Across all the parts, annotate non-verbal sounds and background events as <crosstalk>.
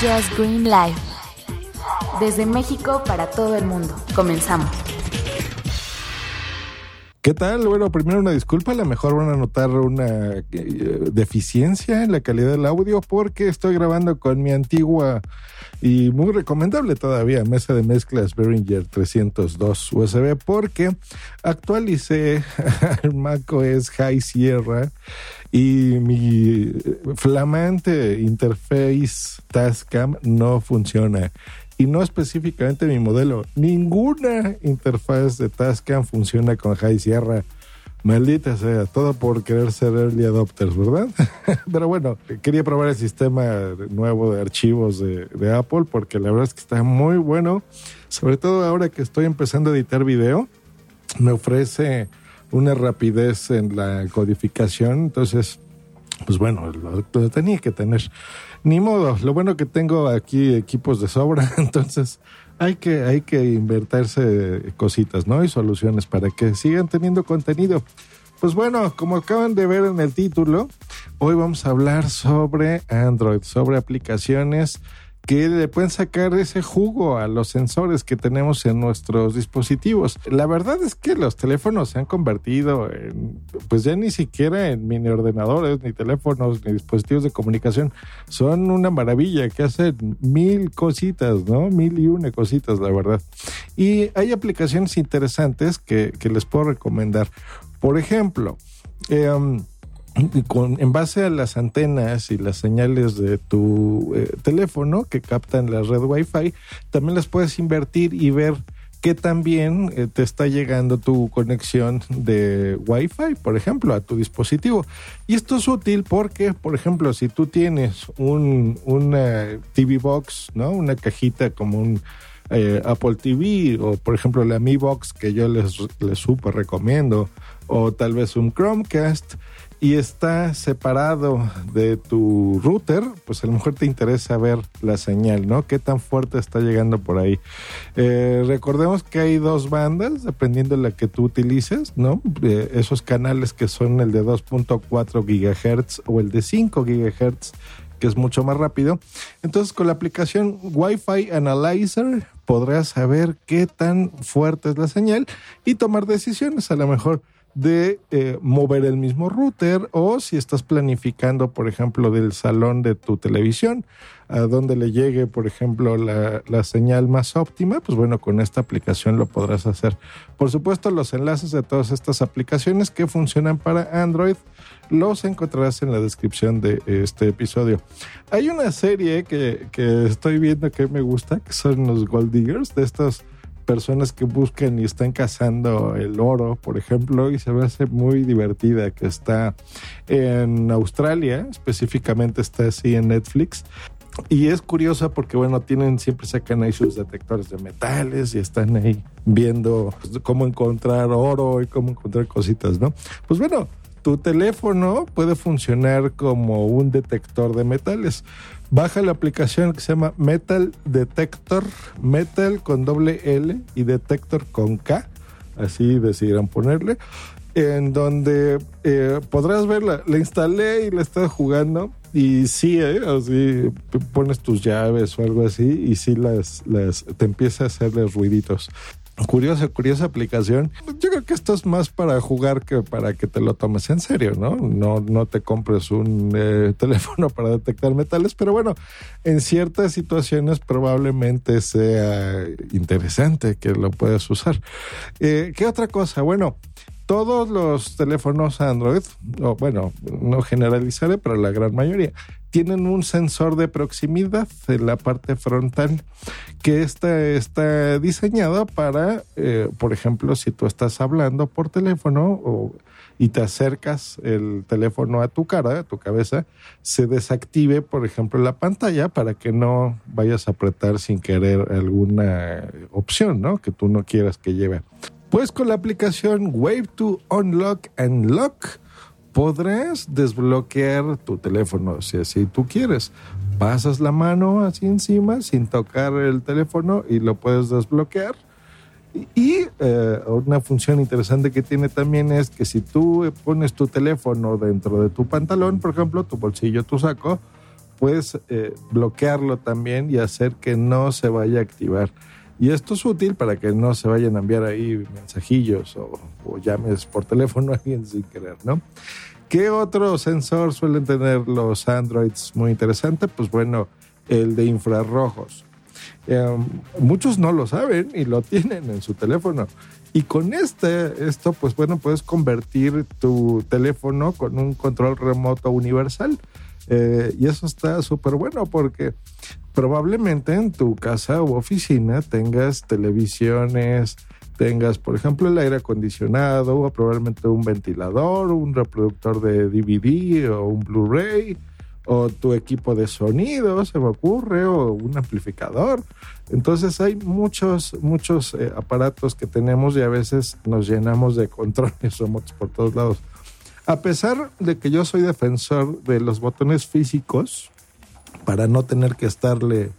Just Green Live. Desde México para todo el mundo. Comenzamos. ¿Qué tal? Bueno, primero una disculpa, a lo mejor van a notar una eh, deficiencia en la calidad del audio porque estoy grabando con mi antigua y muy recomendable todavía mesa de mezclas Behringer 302 USB porque actualicé <laughs> el macOS High Sierra y mi flamante interface Tascam no funciona y no específicamente mi modelo. Ninguna interfaz de Tascam funciona con High Sierra. Maldita sea, todo por querer ser early adopters, ¿verdad? <laughs> Pero bueno, quería probar el sistema nuevo de archivos de, de, Apple porque la verdad es que está muy bueno. Sobre todo ahora que estoy empezando a editar video, me ofrece una rapidez en la codificación. Entonces, pues bueno, lo, tenía que tener ni modo, lo bueno que tengo aquí equipos de sobra, <laughs> entonces hay que, hay que invertirse cositas, ¿no? Y soluciones para que sigan teniendo contenido. Pues bueno, como acaban de ver en el título, hoy vamos a hablar sobre Android, sobre aplicaciones que le pueden sacar ese jugo a los sensores que tenemos en nuestros dispositivos. La verdad es que los teléfonos se han convertido en, pues ya ni siquiera en mini ordenadores, ni teléfonos, ni dispositivos de comunicación. Son una maravilla que hacen mil cositas, ¿no? Mil y una cositas, la verdad. Y hay aplicaciones interesantes que, que les puedo recomendar. Por ejemplo, eh, con, en base a las antenas y las señales de tu eh, teléfono que captan la red Wi-Fi, también las puedes invertir y ver que también eh, te está llegando tu conexión de Wi-Fi, por ejemplo, a tu dispositivo. Y esto es útil porque, por ejemplo, si tú tienes un, una TV Box, ¿no? Una cajita como un eh, Apple TV o, por ejemplo, la Mi Box que yo les, les súper recomiendo o tal vez un Chromecast y está separado de tu router, pues a lo mejor te interesa ver la señal, ¿no? ¿Qué tan fuerte está llegando por ahí? Eh, recordemos que hay dos bandas, dependiendo de la que tú utilices, ¿no? Esos canales que son el de 2.4 gigahertz o el de 5 gigahertz que es mucho más rápido. Entonces, con la aplicación Wi-Fi Analyzer podrás saber qué tan fuerte es la señal y tomar decisiones. A lo mejor de eh, mover el mismo router o si estás planificando, por ejemplo, del salón de tu televisión, a donde le llegue, por ejemplo, la, la, señal más óptima, pues bueno, con esta aplicación lo podrás hacer. Por supuesto, los enlaces de todas estas aplicaciones que funcionan para Android los encontrarás en la descripción de este episodio. Hay una serie que, que estoy viendo que me gusta, que son los Gold Diggers, de estos personas que buscan y están cazando el oro, por ejemplo, y se me hace muy divertida, que está en Australia, específicamente está así en Netflix. Y es curiosa porque, bueno, tienen, siempre sacan ahí sus detectores de metales y están ahí viendo cómo encontrar oro y cómo encontrar cositas, ¿no? Pues bueno, tu teléfono puede funcionar como un detector de metales. Baja la aplicación que se llama Metal Detector, Metal con doble L y Detector con K, así decidieron ponerle, en donde eh, podrás verla. La instalé y la estaba jugando y sí, ¿eh? así pones tus llaves o algo así y sí las, las te empieza a hacerles ruiditos. Curiosa, curiosa aplicación. Yo creo que esto es más para jugar que para que te lo tomes en serio, ¿no? No, no te compres un eh, <laughs> teléfono para detectar metales, pero bueno, en ciertas situaciones probablemente sea interesante que lo puedas usar. Eh, ¿Qué otra cosa? Bueno, todos los teléfonos Android, o bueno, no generalizaré, pero la gran mayoría, tienen un sensor de proximidad en la parte frontal que está, está diseñado para, eh, por ejemplo, si tú estás hablando por teléfono y te acercas el teléfono a tu cara, a tu cabeza, se desactive, por ejemplo, la pantalla para que no vayas a apretar sin querer alguna opción, ¿no? Que tú no quieras que lleve. Pues con la aplicación Wave to Unlock and Lock podrás desbloquear tu teléfono si así tú quieres. Pasas la mano así encima sin tocar el teléfono y lo puedes desbloquear. Y eh, una función interesante que tiene también es que si tú pones tu teléfono dentro de tu pantalón, por ejemplo, tu bolsillo, tu saco, puedes eh, bloquearlo también y hacer que no se vaya a activar. Y esto es útil para que no se vayan a enviar ahí mensajillos o, llames por teléfono a alguien sin querer, ¿no? ¿Qué otro sensor suelen tener los Androids muy interesante? Pues bueno, el de infrarrojos. Eh, muchos no lo saben y lo <laughs> tienen en su teléfono. Y con este, esto, pues bueno, puedes convertir tu teléfono con un control remoto universal. Eh, y eso está súper bueno porque probablemente en tu casa u oficina tengas televisiones, tengas, por ejemplo, el aire acondicionado, o probablemente un ventilador, un reproductor de DVD o un Blu-ray, o tu equipo de sonido, se me ocurre, o un amplificador. Entonces hay muchos, muchos eh, aparatos que tenemos y a veces nos llenamos de controles remotos por todos lados. A pesar de que yo soy defensor de los botones físicos, para no tener que estarle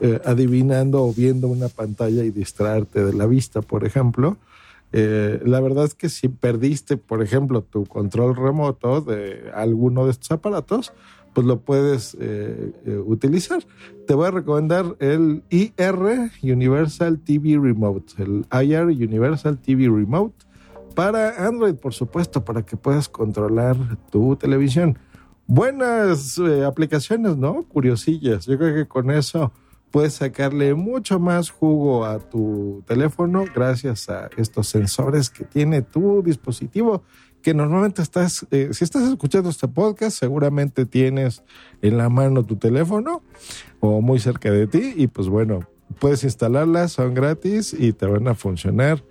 eh, adivinando o viendo una pantalla y distraerte de la vista, por ejemplo, eh, la verdad es que si perdiste, por ejemplo, tu control remoto de alguno de estos aparatos, pues lo puedes eh, utilizar. Te voy a recomendar el IR Universal TV Remote, el IR Universal TV Remote para Android, por supuesto, para que puedas controlar tu televisión. Buenas eh, aplicaciones, ¿no? Curiosillas. Yo creo que con eso puedes sacarle mucho más jugo a tu teléfono gracias a estos sensores que tiene tu dispositivo que normalmente estás, eh, si estás escuchando este podcast, seguramente tienes en la mano tu teléfono o muy cerca de ti y pues bueno, puedes instalarlas, son gratis y te van a funcionar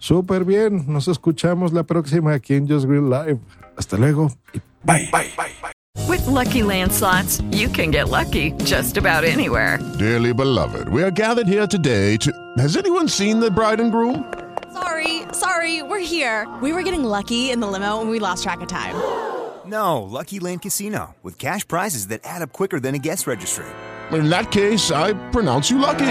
súper bien. Nos escuchamos la próxima aquí en Just Green Live. Hasta luego y bye. bye, bye, bye. With lucky landslots, you can get lucky just about anywhere. Dearly beloved, we are gathered here today to. Has anyone seen the bride and groom? Sorry, sorry, we're here. We were getting lucky in the limo and we lost track of time. No, Lucky Land Casino, with cash prizes that add up quicker than a guest registry. In that case, I pronounce you lucky.